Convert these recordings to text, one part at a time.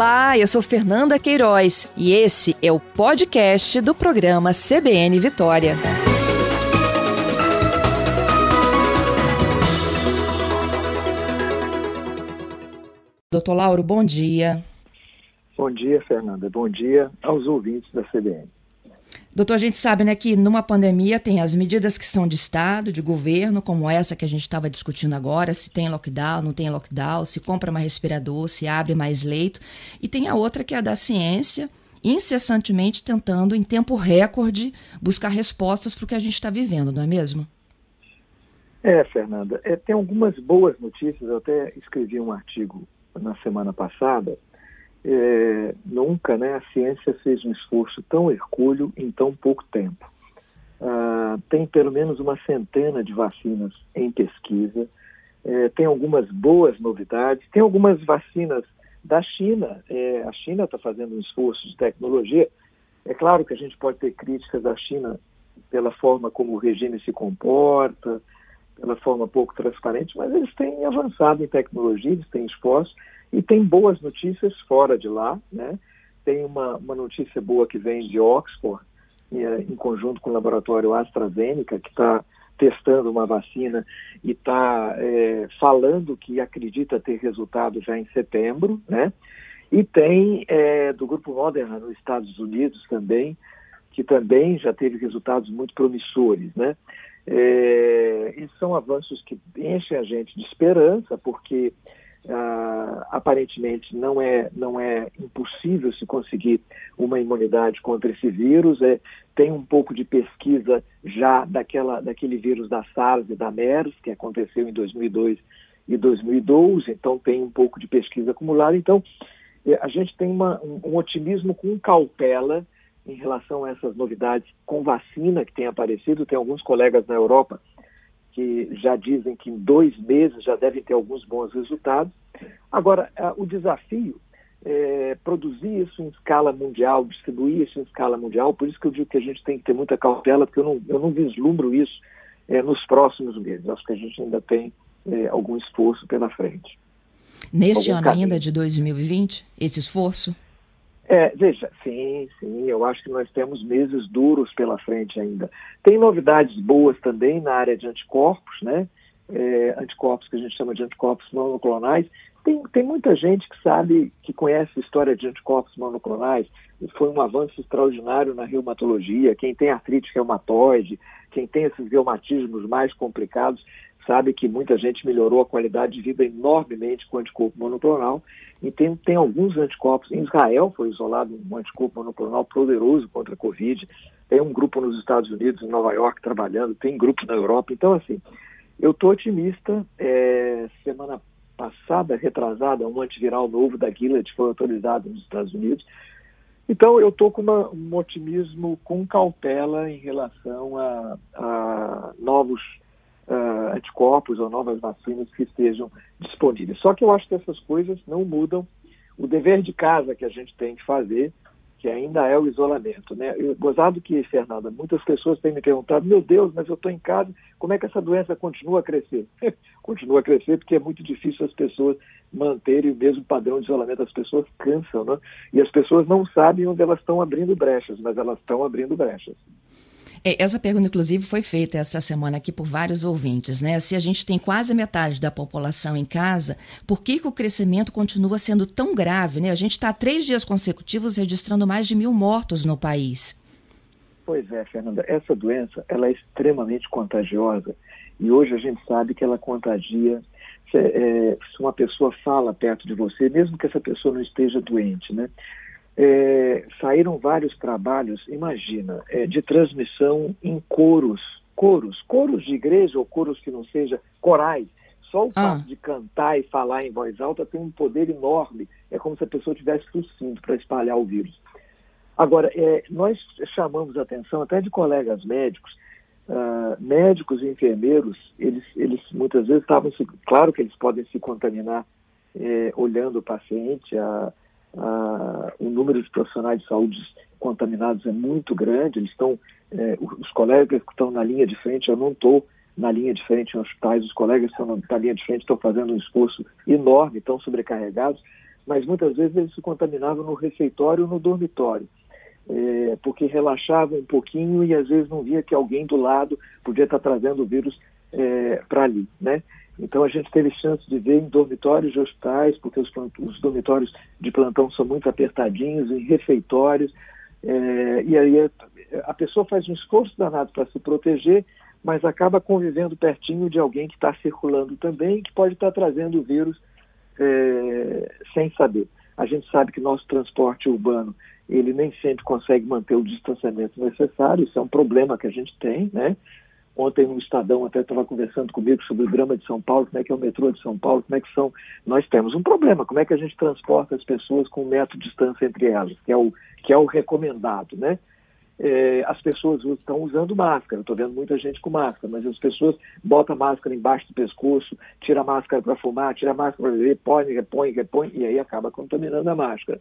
Olá, eu sou Fernanda Queiroz e esse é o podcast do programa CBN Vitória. Doutor Lauro, bom dia. Bom dia, Fernanda. Bom dia aos ouvintes da CBN. Doutor, a gente sabe né, que numa pandemia tem as medidas que são de Estado, de governo, como essa que a gente estava discutindo agora, se tem lockdown, não tem lockdown, se compra mais respirador, se abre mais leito. E tem a outra que é a da ciência, incessantemente tentando, em tempo recorde, buscar respostas para o que a gente está vivendo, não é mesmo? É, Fernanda. É, tem algumas boas notícias. Eu até escrevi um artigo na semana passada é, nunca né, a ciência fez um esforço tão hercúleo em tão pouco tempo. Ah, tem pelo menos uma centena de vacinas em pesquisa, é, tem algumas boas novidades, tem algumas vacinas da China. É, a China está fazendo um esforço de tecnologia. É claro que a gente pode ter críticas da China pela forma como o regime se comporta, pela forma pouco transparente, mas eles têm avançado em tecnologia, eles têm esforço e tem boas notícias fora de lá, né? Tem uma, uma notícia boa que vem de Oxford, em, eh, em conjunto com o laboratório AstraZeneca, que está testando uma vacina e está é, falando que acredita ter resultado já em setembro, né? E tem é, do grupo Moderna nos Estados Unidos também, que também já teve resultados muito promissores, né? É, e são avanços que enchem a gente de esperança, porque ah, aparentemente não é, não é impossível se conseguir uma imunidade contra esse vírus. É, tem um pouco de pesquisa já daquela, daquele vírus da SARS e da MERS, que aconteceu em 2002 e 2012, então tem um pouco de pesquisa acumulada. Então, é, a gente tem uma, um, um otimismo com cautela em relação a essas novidades com vacina que tem aparecido. Tem alguns colegas na Europa que já dizem que em dois meses já devem ter alguns bons resultados. Agora, o desafio é produzir isso em escala mundial, distribuir isso em escala mundial, por isso que eu digo que a gente tem que ter muita cautela, porque eu não, eu não vislumbro isso é, nos próximos meses. Acho que a gente ainda tem é, algum esforço pela frente. Neste ano caminho. ainda de 2020, esse esforço? É, veja, sim, sim, eu acho que nós temos meses duros pela frente ainda. Tem novidades boas também na área de anticorpos, né? É, anticorpos que a gente chama de anticorpos monoclonais. Tem, tem muita gente que sabe, que conhece a história de anticorpos monoclonais. Foi um avanço extraordinário na reumatologia. Quem tem artrite reumatoide, quem tem esses reumatismos mais complicados, sabe que muita gente melhorou a qualidade de vida enormemente com anticorpo monoclonal. E tem, tem alguns anticorpos. Em Israel foi isolado um anticorpo monoclonal poderoso contra a Covid. Tem um grupo nos Estados Unidos, em Nova York, trabalhando. Tem grupo na Europa. Então, assim, eu estou otimista. É, semana passada, retrasada, um antiviral novo da Gilead foi autorizado nos Estados Unidos. Então, eu estou com uma, um otimismo com cautela em relação a, a novos uh, anticorpos ou novas vacinas que estejam disponíveis. Só que eu acho que essas coisas não mudam o dever de casa que a gente tem que fazer, que ainda é o isolamento. Né? Eu, gozado que, Fernanda, muitas pessoas têm me perguntado, meu Deus, mas eu estou em casa, como é que essa doença continua a crescer? continua a crescer porque é muito difícil as pessoas manterem o mesmo padrão de isolamento. As pessoas cansam, né? E as pessoas não sabem onde elas estão abrindo brechas, mas elas estão abrindo brechas. É, essa pergunta, inclusive, foi feita essa semana aqui por vários ouvintes, né? Se a gente tem quase metade da população em casa, por que, que o crescimento continua sendo tão grave, né? A gente está três dias consecutivos registrando mais de mil mortos no país. Pois é, Fernanda, essa doença ela é extremamente contagiosa e hoje a gente sabe que ela contagia se, é, se uma pessoa fala perto de você, mesmo que essa pessoa não esteja doente, né? É, saíram vários trabalhos, imagina, é, de transmissão em coros, coros, coros de igreja ou coros que não seja corais. Só o ah. fato de cantar e falar em voz alta tem um poder enorme. É como se a pessoa tivesse tossindo para espalhar o vírus. Agora, é, nós chamamos a atenção até de colegas médicos, uh, médicos e enfermeiros, eles, eles muitas vezes estavam, claro que eles podem se contaminar é, olhando o paciente, a, ah, o número de profissionais de saúde contaminados é muito grande, eles estão, eh, os colegas que estão na linha de frente, eu não estou na linha de frente em hospitais, os colegas que estão na linha de frente estão fazendo um esforço enorme, estão sobrecarregados, mas muitas vezes eles se contaminavam no refeitório ou no dormitório. É, porque relaxavam um pouquinho e às vezes não via que alguém do lado podia estar trazendo o vírus é, para ali, né? Então a gente teve chance de ver em dormitórios de hospitais, porque os, os dormitórios de plantão são muito apertadinhos, em refeitórios, é, e aí a, a pessoa faz um esforço danado para se proteger, mas acaba convivendo pertinho de alguém que está circulando também, que pode estar trazendo o vírus é, sem saber. A gente sabe que nosso transporte urbano ele nem sempre consegue manter o distanciamento necessário, isso é um problema que a gente tem, né? Ontem no Estadão até estava conversando comigo sobre o drama de São Paulo, como é que é o metrô de São Paulo, como é que são. Nós temos um problema, como é que a gente transporta as pessoas com um metro de distância entre elas, que é o, que é o recomendado, né? É, as pessoas estão usando máscara, estou vendo muita gente com máscara, mas as pessoas botam máscara embaixo do pescoço, tira a máscara para fumar, tira a máscara para beber, põe, repõe, repõe, e aí acaba contaminando a máscara.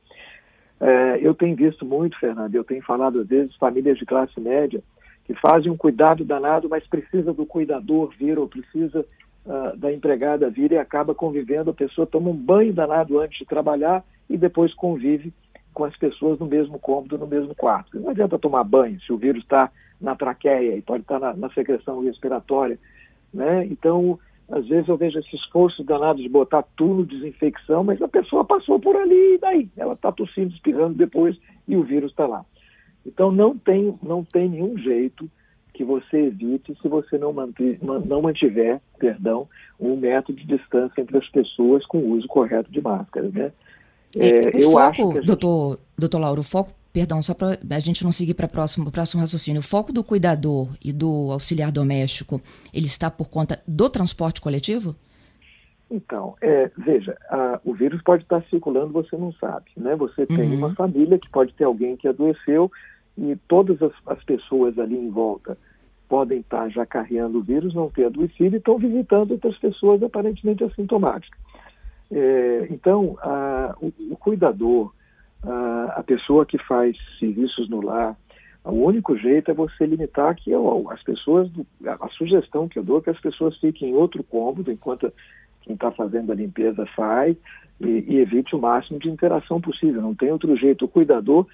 É, eu tenho visto muito, Fernando, eu tenho falado às vezes, famílias de classe média que fazem um cuidado danado, mas precisa do cuidador vir ou precisa uh, da empregada vir e acaba convivendo. A pessoa toma um banho danado antes de trabalhar e depois convive com as pessoas no mesmo cômodo, no mesmo quarto. Não adianta tomar banho se o vírus está na traqueia e pode estar tá na, na, secreção respiratória. Né? Então, às vezes eu vejo esse esforço danado de botar tudo desinfecção, mas a pessoa passou por ali e daí? Ela está tossindo, espirrando depois e o vírus está lá. Então não tem, não tem nenhum jeito que você evite se você não, manter, não mantiver, perdão, um metro de distância entre as pessoas com o uso correto de máscara, né? É, é eu foco, acho que gente... doutor, doutor Lauro, o foco, perdão, só para a gente não seguir para o próximo, próximo raciocínio, o foco do cuidador e do auxiliar doméstico, ele está por conta do transporte coletivo? Então, é, veja, a, o vírus pode estar circulando, você não sabe, né? Você tem uhum. uma família que pode ter alguém que adoeceu e todas as, as, pessoas ali em volta podem estar já carregando o vírus, não ter adoecido e estão visitando outras pessoas aparentemente assintomáticas. É, então, a, o, o, cuidador, a, a, pessoa que faz serviços no lar, o único jeito é você limitar que as pessoas, a sugestão que eu dou é que as pessoas fiquem em outro cômodo enquanto quem está fazendo a limpeza faz e, e, evite o máximo de interação possível. Não tem outro jeito. O cuidador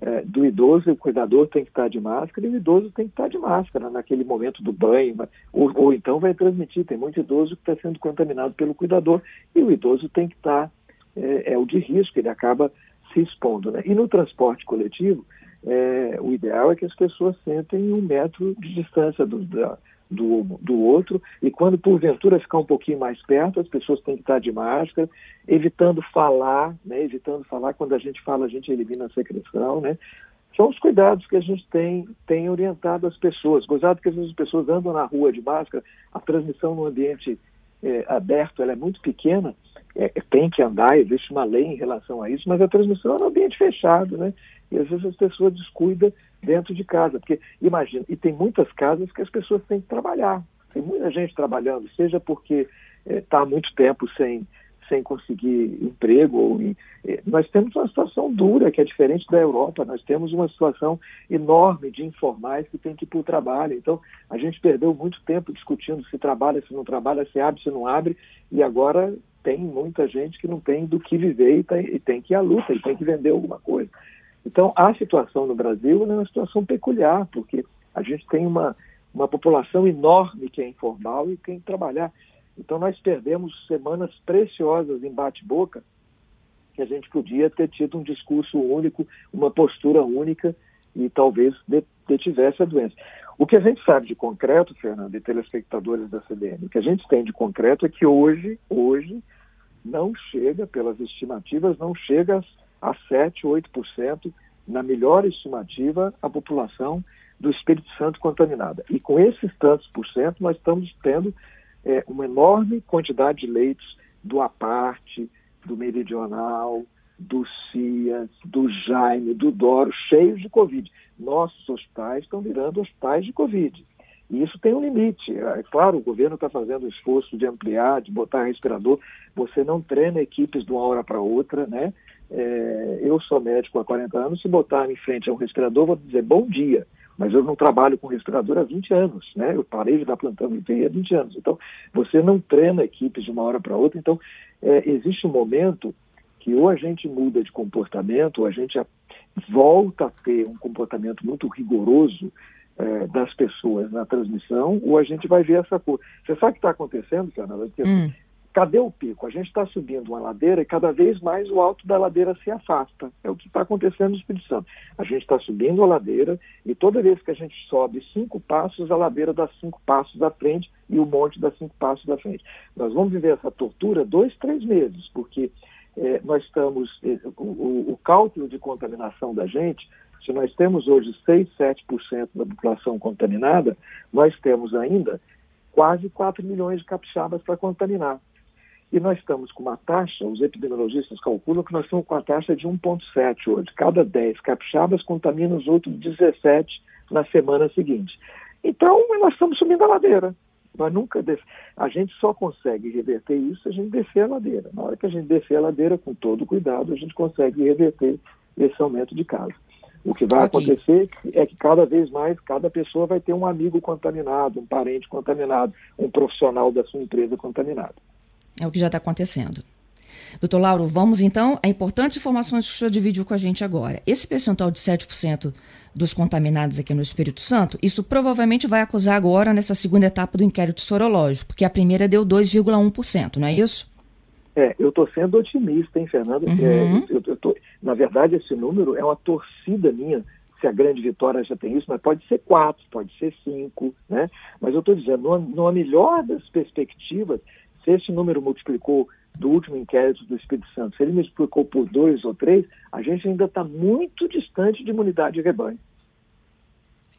é, do idoso, o cuidador tem que estar de máscara e o idoso tem que estar de máscara naquele momento do banho, ou, ou então vai transmitir. Tem muito idoso que está sendo contaminado pelo cuidador e o idoso tem que estar, é, é o de risco, ele acaba se expondo. Né? E no transporte coletivo, é, o ideal é que as pessoas sentem um metro de distância do, da, do, do outro, e quando porventura ficar um pouquinho mais perto, as pessoas têm que estar de máscara, evitando falar, né, evitando falar, quando a gente fala, a gente elimina a secreção, né, são os cuidados que a gente tem, tem orientado as pessoas. Gozado que às vezes as pessoas andam na rua de máscara, a transmissão no ambiente é, aberto ela é muito pequena, é, tem que andar, existe uma lei em relação a isso, mas a transmissão é no ambiente fechado, né? E às vezes as pessoas descuidam dentro de casa, porque imagina, e tem muitas casas que as pessoas têm que trabalhar, tem muita gente trabalhando, seja porque está eh, há muito tempo sem, sem conseguir emprego. Ou, eh, nós temos uma situação dura, que é diferente da Europa, nós temos uma situação enorme de informais que tem que ir para o trabalho. Então, a gente perdeu muito tempo discutindo se trabalha, se não trabalha, se abre, se não abre, e agora tem muita gente que não tem do que viver e tem, e tem que ir à luta, e tem que vender alguma coisa. Então, a situação no Brasil é uma situação peculiar, porque a gente tem uma, uma população enorme que é informal e tem que trabalhar. Então, nós perdemos semanas preciosas em bate-boca, que a gente podia ter tido um discurso único, uma postura única e talvez detivesse a doença. O que a gente sabe de concreto, Fernando, e telespectadores da CBN, o que a gente tem de concreto é que hoje, hoje, não chega, pelas estimativas, não chega a 7, 8%, na melhor estimativa, a população do Espírito Santo contaminada. E com esses tantos por cento, nós estamos tendo é, uma enorme quantidade de leitos do Aparte, do Meridional, do CIAS, do Jaime, do Doro, cheios de Covid. Nossos hospitais estão virando hospitais de Covid. E isso tem um limite. É claro, o governo está fazendo o esforço de ampliar, de botar respirador. Você não treina equipes de uma hora para outra, né? É, eu sou médico há 40 anos, se botar em frente a um respirador, vou dizer bom dia, mas eu não trabalho com respirador há 20 anos, né? Eu parei de dar plantão UTI há 20 anos. Então, você não treina equipes de uma hora para outra. Então, é, existe um momento que ou a gente muda de comportamento, ou a gente volta a ter um comportamento muito rigoroso é, das pessoas na transmissão, ou a gente vai ver essa coisa. Você sabe o que está acontecendo, Fernanda? Hum. Cadê o pico? A gente está subindo uma ladeira e cada vez mais o alto da ladeira se afasta. É o que está acontecendo no Espírito Santo. A gente está subindo a ladeira e toda vez que a gente sobe cinco passos, a ladeira dá cinco passos à frente e o monte dá cinco passos à frente. Nós vamos viver essa tortura dois, três meses, porque é, nós estamos. É, o, o, cálculo de contaminação da gente, se nós temos hoje 6, 7% da população contaminada, nós temos ainda quase 4 milhões de capixabas para contaminar. E nós estamos com uma taxa, os epidemiologistas calculam que nós estamos com a taxa de 1,7 hoje. Cada 10 capixabas contamina os outros 17 na semana seguinte. Então, nós estamos subindo a ladeira. Nós nunca des... A gente só consegue reverter isso se a gente descer a ladeira. Na hora que a gente descer a ladeira, com todo cuidado, a gente consegue reverter esse aumento de casos. O que vai acontecer é que cada vez mais cada pessoa vai ter um amigo contaminado, um parente contaminado, um profissional da sua empresa contaminado. É o que já está acontecendo. Doutor Lauro, vamos então a importantes informações que o senhor divide com a gente agora. Esse percentual de 7% dos contaminados aqui no Espírito Santo, isso provavelmente vai acusar agora nessa segunda etapa do inquérito sorológico, porque a primeira deu 2,1%, não é isso? É, eu estou sendo otimista, hein, Fernando? Uhum. É, eu, eu tô, na verdade, esse número é uma torcida minha, se a grande vitória já tem isso, mas pode ser quatro, pode ser cinco, né? Mas eu estou dizendo, numa, numa melhor das perspectivas, se esse número multiplicou do último inquérito do Espírito Santo, se ele multiplicou por dois ou três, a gente ainda está muito distante de imunidade de rebanho.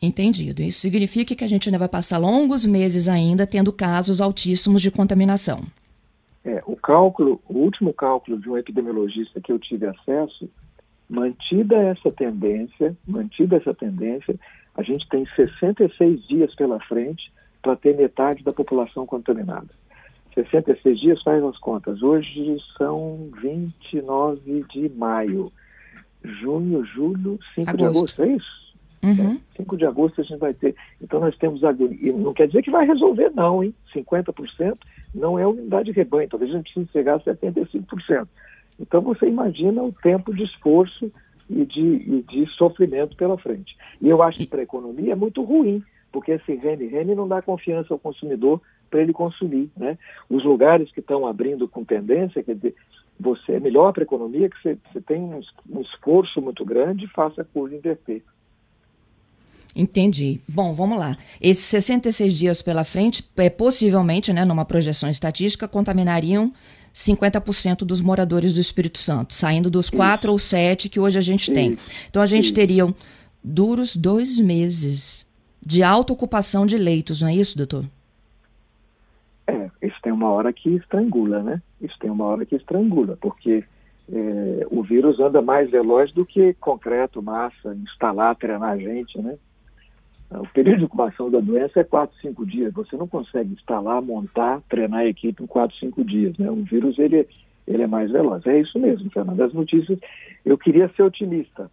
Entendido. Isso significa que a gente ainda vai passar longos meses ainda tendo casos altíssimos de contaminação. É, o cálculo, o último cálculo de um epidemiologista que eu tive acesso, mantida essa tendência, mantida essa tendência, a gente tem 66 dias pela frente para ter metade da população contaminada. 66 dias, faz as contas. Hoje são 29 de maio. Junho, julho, 5 agosto. de agosto, é isso? Uhum. É, 5 de agosto a gente vai ter. Então nós temos agonia. Não quer dizer que vai resolver, não, hein? 50% não é unidade de rebanho. Talvez a gente precise chegar a 75%. Então você imagina o tempo de esforço e de, e de sofrimento pela frente. E eu acho que para a economia é muito ruim, porque esse rene-rene não dá confiança ao consumidor para ele consumir. Né? Os lugares que estão abrindo com tendência, quer dizer, você é melhor para a economia que você, você tem um, um, esforço muito grande e faça a curva inverter. Entendi. Bom, vamos lá. Esses 66 dias pela frente, é, possivelmente, né, numa projeção estatística, contaminariam 50% dos moradores do Espírito Santo, saindo dos quatro ou sete que hoje a gente Isso. tem. Então a gente Isso. teria duros dois meses de alta ocupação de leitos, não é isso, doutor? É, isso tem uma hora que estrangula, né? Isso tem uma hora que estrangula, porque é, o vírus anda mais veloz do que concreto, massa, instalar, treinar a gente, né? O período de incubação da doença é 4, 5 dias. Você não consegue instalar, montar, treinar a equipe em 4, 5 dias. Né? O vírus ele, ele é mais veloz. É isso mesmo, Fernando. As notícias, eu queria ser otimista.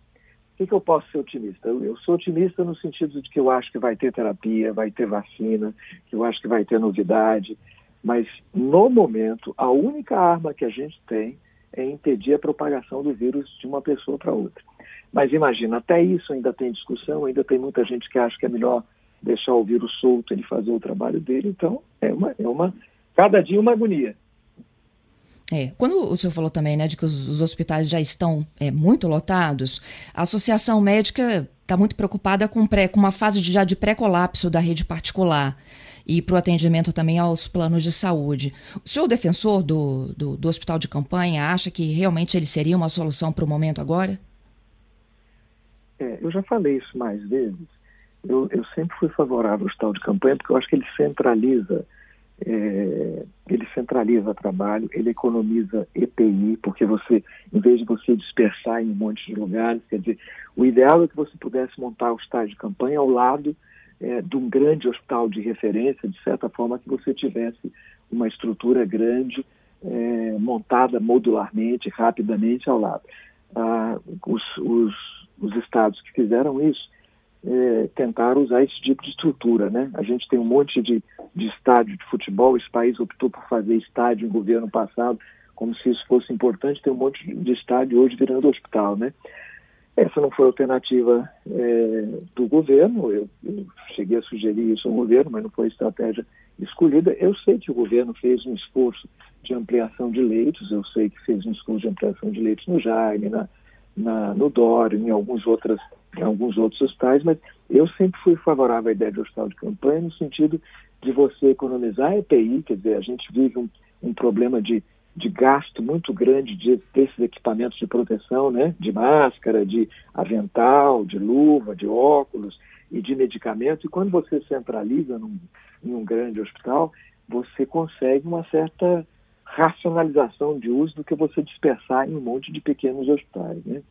O que, que eu posso ser otimista? Eu, eu, sou otimista no sentido de que eu acho que vai ter terapia, vai ter vacina, que eu acho que vai ter novidade. Mas, no momento, a única arma que a gente tem é impedir a propagação do vírus de uma pessoa para outra. Mas imagina, até isso ainda tem discussão, ainda tem muita gente que acha que é melhor deixar o vírus solto, ele fazer o trabalho dele. Então, é uma, é uma cada dia uma agonia. É, quando o senhor falou também, né, de que os, os hospitais já estão é, muito lotados, a Associação Médica está muito preocupada com, pré, com uma fase de, já de pré-colapso da rede particular e para o atendimento também aos planos de saúde. O senhor, defensor do, do, do hospital de campanha, acha que realmente ele seria uma solução para o momento agora? É, eu já falei isso mais vezes. Eu, eu, sempre fui favorável ao hospital de campanha porque eu acho que ele centraliza, é, ele centraliza trabalho, ele economiza EPI, porque você, em vez de você dispersar em um monte de lugares, quer dizer, o ideal é que você pudesse montar o hospital de campanha ao lado é, de um grande hospital de referência, de certa forma que você tivesse uma estrutura grande é, montada modularmente, rapidamente ao lado. Ah, os, os os estados que fizeram isso é, tentaram usar esse tipo de estrutura, né? A gente tem um monte de, de estádio de futebol, esse país optou por fazer estádio em governo passado, como se isso fosse importante, tem um monte de estádio hoje virando hospital, né? Essa não foi a alternativa é, do governo, eu, eu, cheguei a sugerir isso ao governo, mas não foi a estratégia escolhida. Eu sei que o governo fez um esforço de ampliação de leitos, eu sei que fez um esforço de ampliação de leitos no Jaime, na, na, no Dório, em alguns, outras, em alguns outros hospitais, mas eu sempre fui favorável à ideia de hospital de campanha no sentido de você economizar EPI, quer dizer, a gente vive um, um problema de de gasto muito grande de, desses equipamentos de proteção, né? de máscara, de avental, de luva, de óculos e de medicamentos. E quando você centraliza num, em um grande hospital, você consegue uma certa racionalização de uso do que você dispersar em um monte de pequenos hospitais. Né?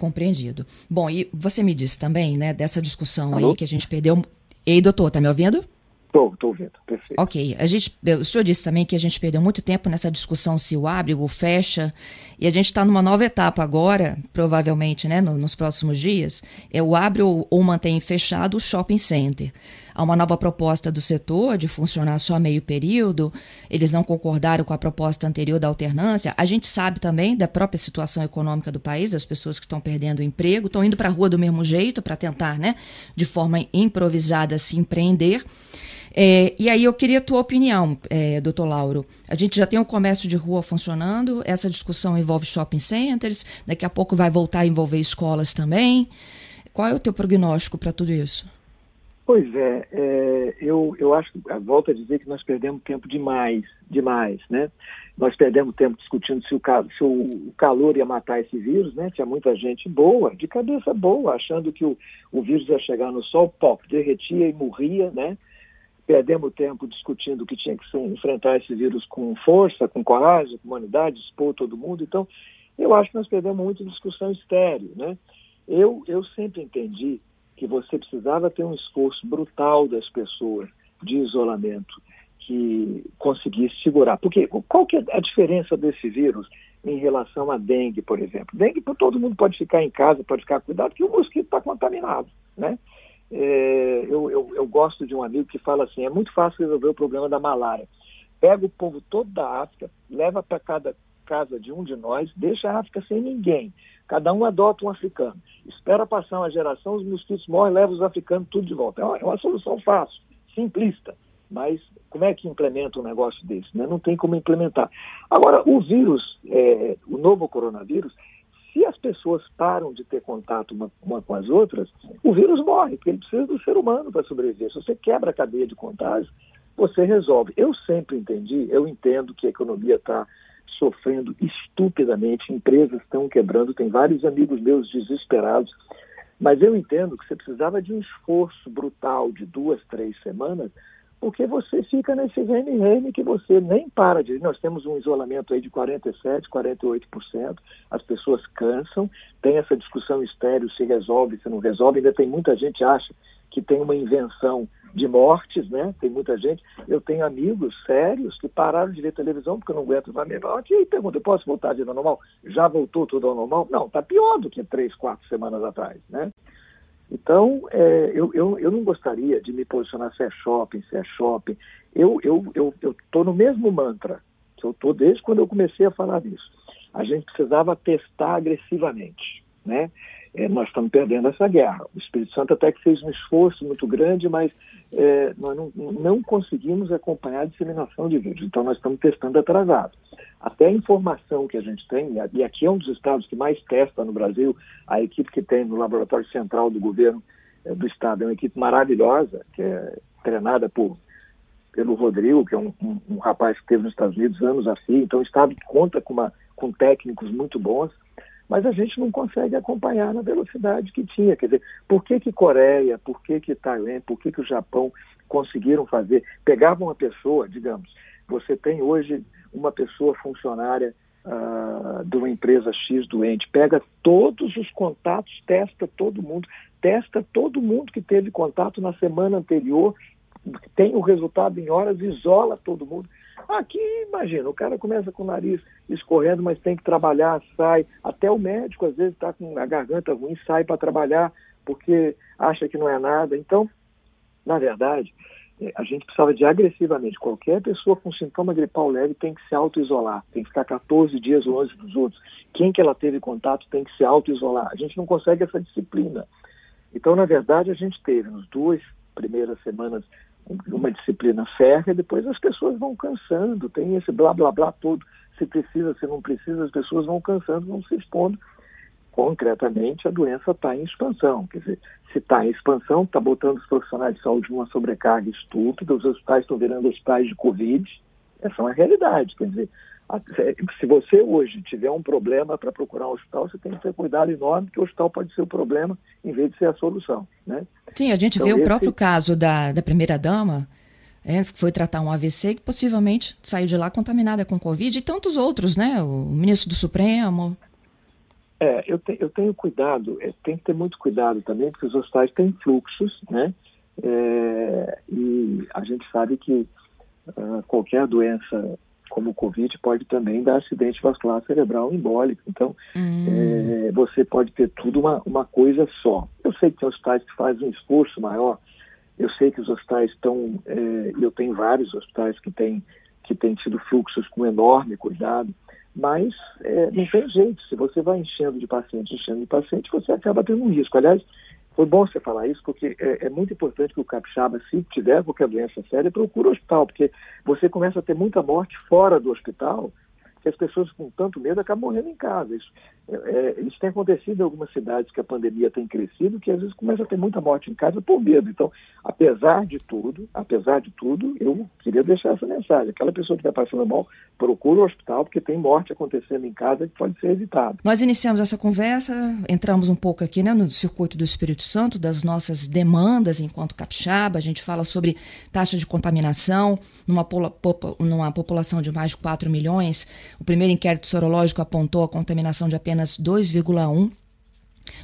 Compreendido. Bom, e você me disse também, né, dessa discussão Alô? aí que a gente perdeu. Ei, doutor, tá me ouvindo? Estou, estou ouvindo, perfeito. Ok. A gente, o senhor disse também que a gente perdeu muito tempo nessa discussão se o abre ou fecha, e a gente está numa nova etapa agora, provavelmente, né, no, nos próximos dias, é o abre ou, ou mantém fechado o shopping center. Há uma nova proposta do setor de funcionar só meio período, eles não concordaram com a proposta anterior da alternância. A gente sabe também da própria situação econômica do país, as pessoas que estão perdendo o emprego, estão indo para a rua do mesmo jeito para tentar, né, de forma improvisada, se empreender. É, e aí eu queria a tua opinião, é, doutor Lauro. A gente já tem um comércio de rua funcionando, essa discussão envolve shopping centers, daqui a pouco vai voltar a envolver escolas também. Qual é o teu prognóstico para tudo isso? Pois é, é, eu, eu acho volto a dizer que nós perdemos tempo demais, demais, né? Nós perdemos tempo discutindo se o, se o calor ia matar esse vírus, né? Tinha muita gente boa, de cabeça boa, achando que o, o vírus ia chegar no sol, pop, derretia e morria, né? perdemos tempo discutindo que tinha que ser, enfrentar esse vírus com força, com coragem, com humanidade, expor todo mundo. Então, eu acho que nós perdemos muito discussão estéreo, né? Eu, eu sempre entendi que você precisava ter um esforço brutal das pessoas de isolamento que conseguisse segurar. Porque qual que é a diferença desse vírus em relação à dengue, por exemplo? Dengue, todo mundo pode ficar em casa, pode ficar cuidado, que o mosquito está contaminado, né? é, eu, eu, eu, gosto de um amigo que fala assim: é muito fácil resolver o problema da malária. Pega o povo todo da África, leva para cada casa de um de nós, deixa a África sem ninguém. Cada um adota um africano. Espera passar uma geração, os mosquitos morrem, leva os africanos tudo de volta. É uma, é uma solução fácil, simplista. Mas como é que implementa um negócio desse? Né? Não tem como implementar. Agora, o vírus, é, o novo coronavírus, se as pessoas param de ter contato uma, uma, com as outras, o vírus morre, porque ele precisa do ser humano para sobreviver. Se você quebra a cadeia de contágio, você resolve. Eu sempre entendi, eu entendo que a economia está sofrendo estupidamente, empresas estão quebrando, tem vários amigos meus desesperados, mas eu entendo que você precisava de um esforço brutal de duas, três semanas porque você fica nesse reme-reme que você nem para de. Nós temos um isolamento aí de 47%, 48%, as pessoas cansam, tem essa discussão estéreo se resolve, se não resolve, ainda tem muita gente que acha que tem uma invenção de mortes, né? Tem muita gente. Eu tenho amigos sérios que pararam de ver televisão porque não aguentam mais morte. E aí pergunta, eu posso voltar de ao normal? Já voltou tudo ao normal? Não, está pior do que três, quatro semanas atrás, né? Então, é, eu, eu, eu não gostaria de me posicionar se é shopping, se é shopping. Eu estou eu, eu, eu no mesmo mantra que eu estou desde quando eu comecei a falar disso. A gente precisava testar agressivamente, né? É, nós estamos perdendo essa guerra. O Espírito Santo até que fez um esforço muito grande, mas é, nós não, não conseguimos acompanhar a disseminação de vírus. Então, nós estamos testando atrasado. Até a informação que a gente tem, e aqui é um dos estados que mais testa no Brasil, a equipe que tem no Laboratório Central do Governo é, do Estado é uma equipe maravilhosa, que é treinada por, pelo Rodrigo, que é um, um, um rapaz que esteve nos Estados Unidos anos assim. Então, o Estado conta com, uma, com técnicos muito bons, mas a gente não consegue acompanhar na velocidade que tinha. Quer dizer, por que, que Coreia, por que, que Taiwan, por que, que o Japão conseguiram fazer? Pegavam uma pessoa, digamos, você tem hoje uma pessoa funcionária uh, de uma empresa X doente, pega todos os contatos, testa todo mundo, testa todo mundo que teve contato na semana anterior, tem o resultado em horas, isola todo mundo. Aqui, imagina, o cara começa com o nariz escorrendo, mas tem que trabalhar, sai. Até o médico, às vezes, está com a garganta ruim, sai para trabalhar porque acha que não é nada. Então, na verdade, é, a gente precisava de agressivamente, qualquer pessoa com sintoma gripal leve tem que se auto-isolar, tem que ficar 14 dias longe dos outros. Quem que ela teve contato tem que se auto-isolar. A gente não consegue essa disciplina. Então, na verdade, a gente teve nas duas primeiras semanas uma disciplina férrea, depois as pessoas vão cansando, tem esse blá blá blá todo, se precisa, se não precisa, as pessoas vão cansando, vão se expondo. Concretamente, a doença está em expansão. Quer dizer, se está em expansão, está botando os profissionais de saúde numa sobrecarga estúpida, os hospitais estão virando hospitais de Covid. Essa é uma realidade. Quer dizer, se você hoje tiver um problema para procurar um hospital, você tem que ter cuidado enorme, porque o hospital pode ser o problema em vez de ser a solução. Né? Sim, a gente então, vê esse... o próprio caso da, da primeira-dama, é, foi tratar um AVC que possivelmente saiu de lá contaminada com Covid e tantos outros, né? O ministro do Supremo. É, eu, te, eu tenho cuidado, é, tem que ter muito cuidado também, porque os hospitais têm fluxos, né? É, e a gente sabe que uh, qualquer doença como o Covid pode também dar acidente vascular cerebral embólico. Então, hum. é, você pode ter tudo uma, uma coisa só. Eu sei que tem hospitais que fazem um esforço maior, eu sei que os hospitais estão, é, eu tenho vários hospitais que têm que têm tido fluxos com enorme cuidado, mas é, não tem jeito. Se você vai enchendo de paciente, enchendo de paciente, você acaba tendo um risco. Aliás, foi bom você falar isso, porque é, é, muito importante que o capixaba, se tiver qualquer doença séria, procure o hospital, porque você começa a ter muita morte fora do hospital, que as pessoas com tanto medo acabam morrendo em casa. Isso, é, é, isso tem acontecido em algumas cidades que a pandemia tem crescido, que às vezes começa a ter muita morte em casa por medo. Então, apesar de tudo, apesar de tudo, eu queria deixar essa mensagem. Aquela pessoa que está passando mal, procura o hospital, porque tem morte acontecendo em casa que pode ser evitada. Nós iniciamos essa conversa, entramos um pouco aqui né, no circuito do Espírito Santo, das nossas demandas enquanto capixaba, a gente fala sobre taxa de contaminação numa, numa população de mais de 4 milhões, o primeiro inquérito sorológico apontou a contaminação de apenas 2,1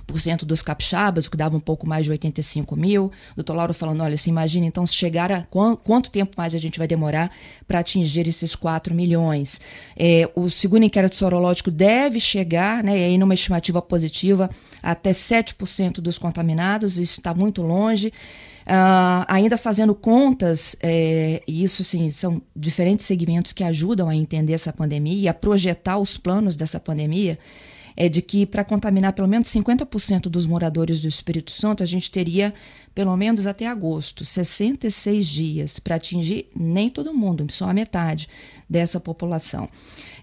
por cento dos capixabas, o que dava um pouco mais de 85 mil. Doutor Lauro falando, olha, se imagina então se chegar a quanto tempo mais a gente vai demorar para atingir esses 4 milhões. É, o segundo inquérito sorológico deve chegar, né, e aí numa estimativa positiva, até 7% dos contaminados, isso está muito longe. Uh, ainda fazendo contas, é, isso sim, são diferentes segmentos que ajudam a entender essa pandemia e a projetar os planos dessa pandemia, é de que para contaminar pelo menos 50% dos moradores do Espírito Santo, a gente teria pelo menos até agosto, 66 dias para atingir nem todo mundo, só a metade dessa população.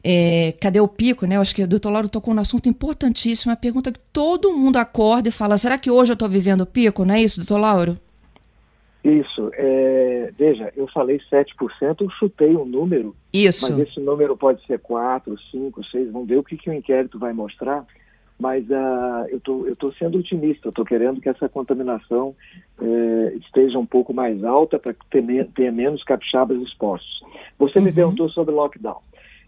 É, cadê o pico? Né? Eu acho que o doutor Lauro tocou um assunto importantíssimo, a pergunta que todo mundo acorda e fala: será que hoje eu estou vivendo o pico? Não é isso, doutor Lauro? Isso. É, veja, eu falei 7%, eu chutei um número. Isso. Mas esse número pode ser 4, 5, 6, vamos ver o que, que o inquérito vai mostrar. Mas uh, eu tô, estou sendo otimista, eu estou querendo que essa contaminação uh, esteja um pouco mais alta para ter, ter menos capixabas expostos. Você uhum. me perguntou sobre lockdown.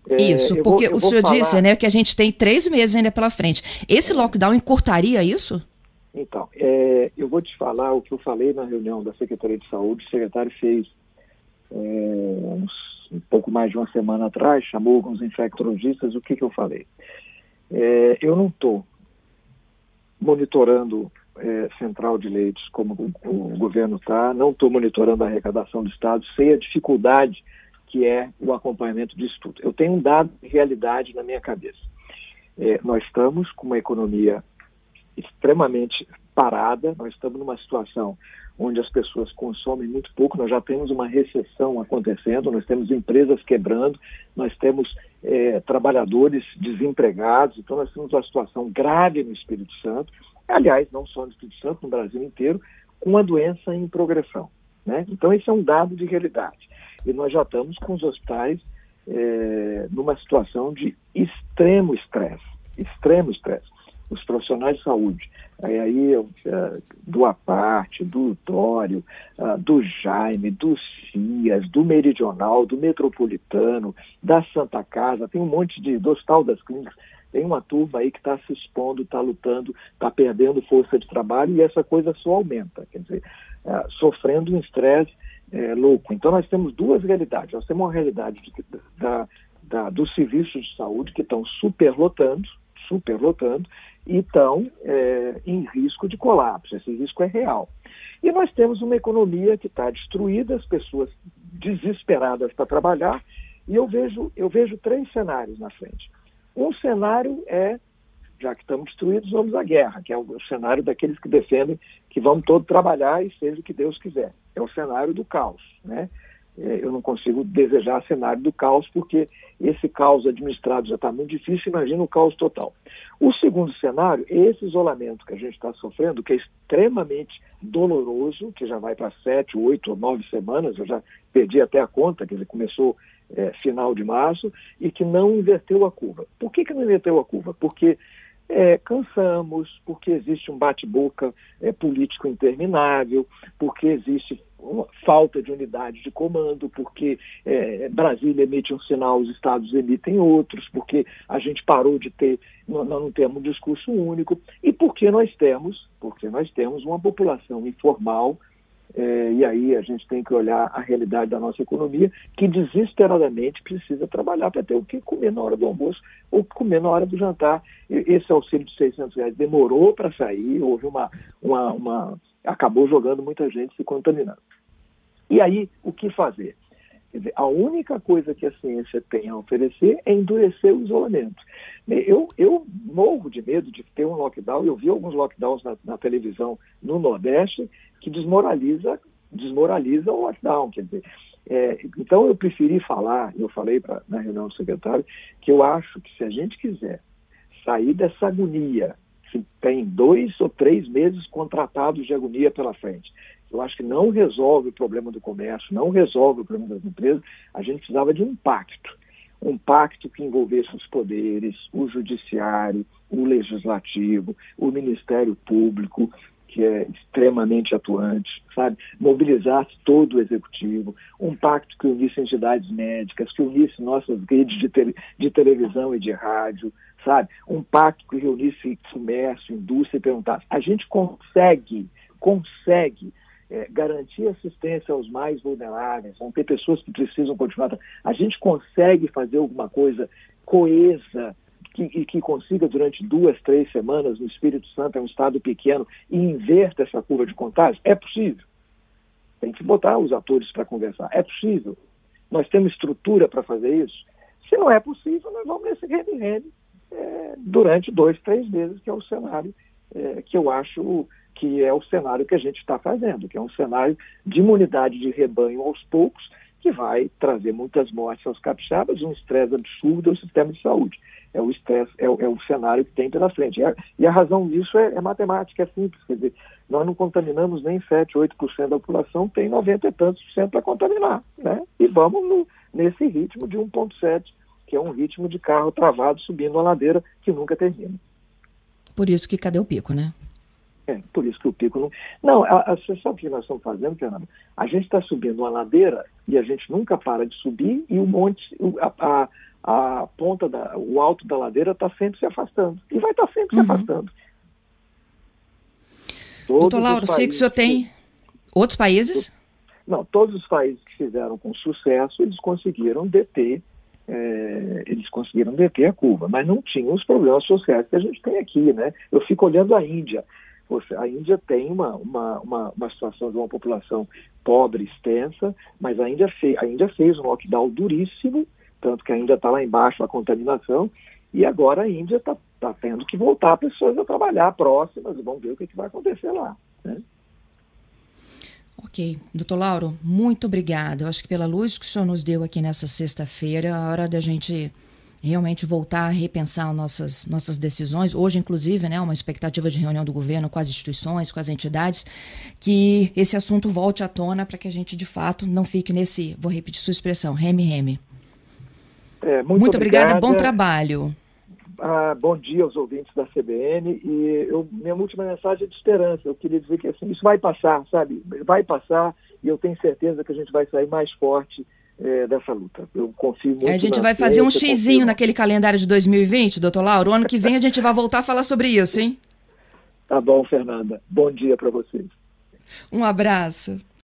É, isso, porque vou, o senhor falar... disse né, que a gente tem três meses ainda pela frente. Esse lockdown encurtaria isso? Então, é, eu vou te falar o que eu falei na reunião da Secretaria de Saúde. O secretário fez é, uns, um pouco mais de uma semana atrás, chamou alguns infectologistas. O que, que eu falei? É, eu não estou monitorando é, central de leitos como o, o governo está, não estou monitorando a arrecadação do Estado, sei a dificuldade que é o acompanhamento disso tudo. Eu tenho um dado de realidade na minha cabeça. É, nós estamos com uma economia extremamente parada, nós estamos numa situação onde as pessoas consomem muito pouco, nós já temos uma recessão acontecendo, nós temos empresas quebrando, nós temos é, trabalhadores desempregados, então nós temos uma situação grave no Espírito Santo, aliás, não só no Espírito Santo, no Brasil inteiro, com a doença em progressão. Né? Então, esse é um dado de realidade. E nós já estamos com os hospitais é, numa situação de extremo estresse, extremo estresse os profissionais de saúde, aí, aí uh, do APARTE, do Dório, uh, do Jaime, do CIAS, do Meridional, do Metropolitano, da Santa Casa, tem um monte de, do Hospital das Clínicas, tem uma turma aí que está se expondo, está lutando, está perdendo força de trabalho e essa coisa só aumenta, quer dizer, uh, sofrendo um estresse é, louco. Então nós temos duas realidades. Nós temos uma realidade de, da, da, dos serviços de saúde que estão superlotando, superlotando, e estão é, em risco de colapso. Esse risco é real. E nós temos uma economia que está destruída, as pessoas desesperadas para trabalhar, e eu vejo, eu vejo três cenários na frente. Um cenário é, já que estamos destruídos, vamos à guerra, que é o cenário daqueles que defendem que vamos todos trabalhar e seja o que Deus quiser. É o cenário do caos, né? É, eu não consigo desejar cenário do caos, porque esse caos administrado já está muito difícil, imagina o caos total. O segundo cenário é esse isolamento que a gente está sofrendo, que é extremamente doloroso, que já vai para sete, oito ou nove semanas, eu já perdi até a conta, que ele começou é, final de março, e que não inverteu a curva. Por que, que não inverteu a curva? Porque é, cansamos, porque existe um bate-boca é, político interminável, porque existe falta de unidade de comando, porque é, Brasília emite um sinal, os estados emitem outros, porque a gente parou de ter, nós não temos um discurso único, e porque nós temos, porque nós temos uma população informal é, e aí a gente tem que olhar a realidade da nossa economia, que desesperadamente precisa trabalhar para ter o que comer na hora do almoço ou comer na hora do jantar. Esse auxílio de 600 reais demorou para sair, houve uma, uma, uma. acabou jogando muita gente se contaminando. E aí, o que fazer? Dizer, a única coisa que a ciência tem a oferecer é endurecer o isolamento. Eu, eu morro de medo de ter um lockdown, eu vi alguns lockdowns na, na televisão no Nordeste que desmoraliza, desmoraliza o lockdown. Quer dizer, é, então eu preferi falar, eu falei pra, na reunião do secretário, que eu acho que se a gente quiser sair dessa agonia, que tem dois ou três meses contratados de agonia pela frente, eu acho que não resolve o problema do comércio, não resolve o problema das empresas, a gente precisava de um pacto. Um pacto que envolvesse os poderes, o judiciário, o legislativo, o Ministério Público, que é extremamente atuante, sabe? Mobilizasse todo o executivo, um pacto que unisse entidades médicas, que unisse nossas redes de, tele, de televisão e de rádio, sabe? Um pacto que reunisse comércio, indústria e perguntasse: a gente consegue, consegue é, garantir assistência aos mais vulneráveis, vão ter pessoas que precisam continuar. A gente consegue fazer alguma coisa coesa que, que consiga durante duas, três semanas no Espírito Santo, é um estado pequeno, e inverta essa curva de contágio? É possível. Tem que botar os atores para conversar. É possível. Nós temos estrutura para fazer isso. Se não é possível, nós vamos nesse rende-rende é, durante dois, três meses, que é o cenário é, que eu acho que é o cenário que a gente está fazendo, que é um cenário de imunidade de rebanho aos poucos, que vai trazer muitas mortes aos capixabas, um estresse absurdo ao sistema de saúde. É o estresse, é, é, o cenário que tem pela frente. E a, e a razão disso é, é, matemática, é simples. Quer dizer, nós não contaminamos nem 7, 8% da população, tem 90 e tantos por cento para contaminar. Né? E vamos no, nesse ritmo de 1,7, que é um ritmo de carro travado subindo uma ladeira que nunca termina. Por isso que cadê o pico, né? É, por isso que o pico não. Não, a, a, você sabe o que nós estamos fazendo, Fernando? A gente está subindo uma ladeira e a gente nunca para de subir e o monte, a, a, a ponta, da, o alto da ladeira está sempre se afastando. E vai estar tá sempre uhum. se afastando. Todos Doutor Lauro, sei que o senhor tem outros países? Não, todos os países que fizeram com sucesso, eles conseguiram deter é, eles conseguiram deter a curva, mas não tinham os problemas sociais que a gente tem aqui, né? Eu fico olhando a Índia. Poxa, a Índia tem uma, uma, uma, uma, situação de uma população pobre, extensa, mas a Índia, fez, a Índia fez um lockdown duríssimo, tanto que ainda está lá embaixo a contaminação, e agora a Índia está tá tendo que voltar pessoas a trabalhar próximas, e vamos ver o que, que vai acontecer lá. Né? Ok. Doutor Lauro, muito obrigado. Eu acho que pela luz que o senhor nos deu aqui nessa sexta-feira, é a hora da gente realmente voltar a repensar nossas, nossas decisões. Hoje, inclusive, né, uma expectativa de reunião do governo com as instituições, com as entidades, que esse assunto volte à tona para que a gente, de fato, não fique nesse, vou repetir sua expressão, reme-reme. É, muito, muito obrigada, obrigada, bom trabalho. Ah, bom dia aos ouvintes da CBN e eu, minha última mensagem é de esperança. Eu queria dizer que assim, isso vai passar, sabe? Vai passar e eu tenho certeza que a gente vai sair mais forte é, dessa luta. Eu confio muito. A gente vai fazer um xizinho naquele calendário de 2020, doutor Lauro. Ano que vem a gente vai voltar a falar sobre isso, hein? Tá bom, Fernanda. Bom dia para vocês. Um abraço.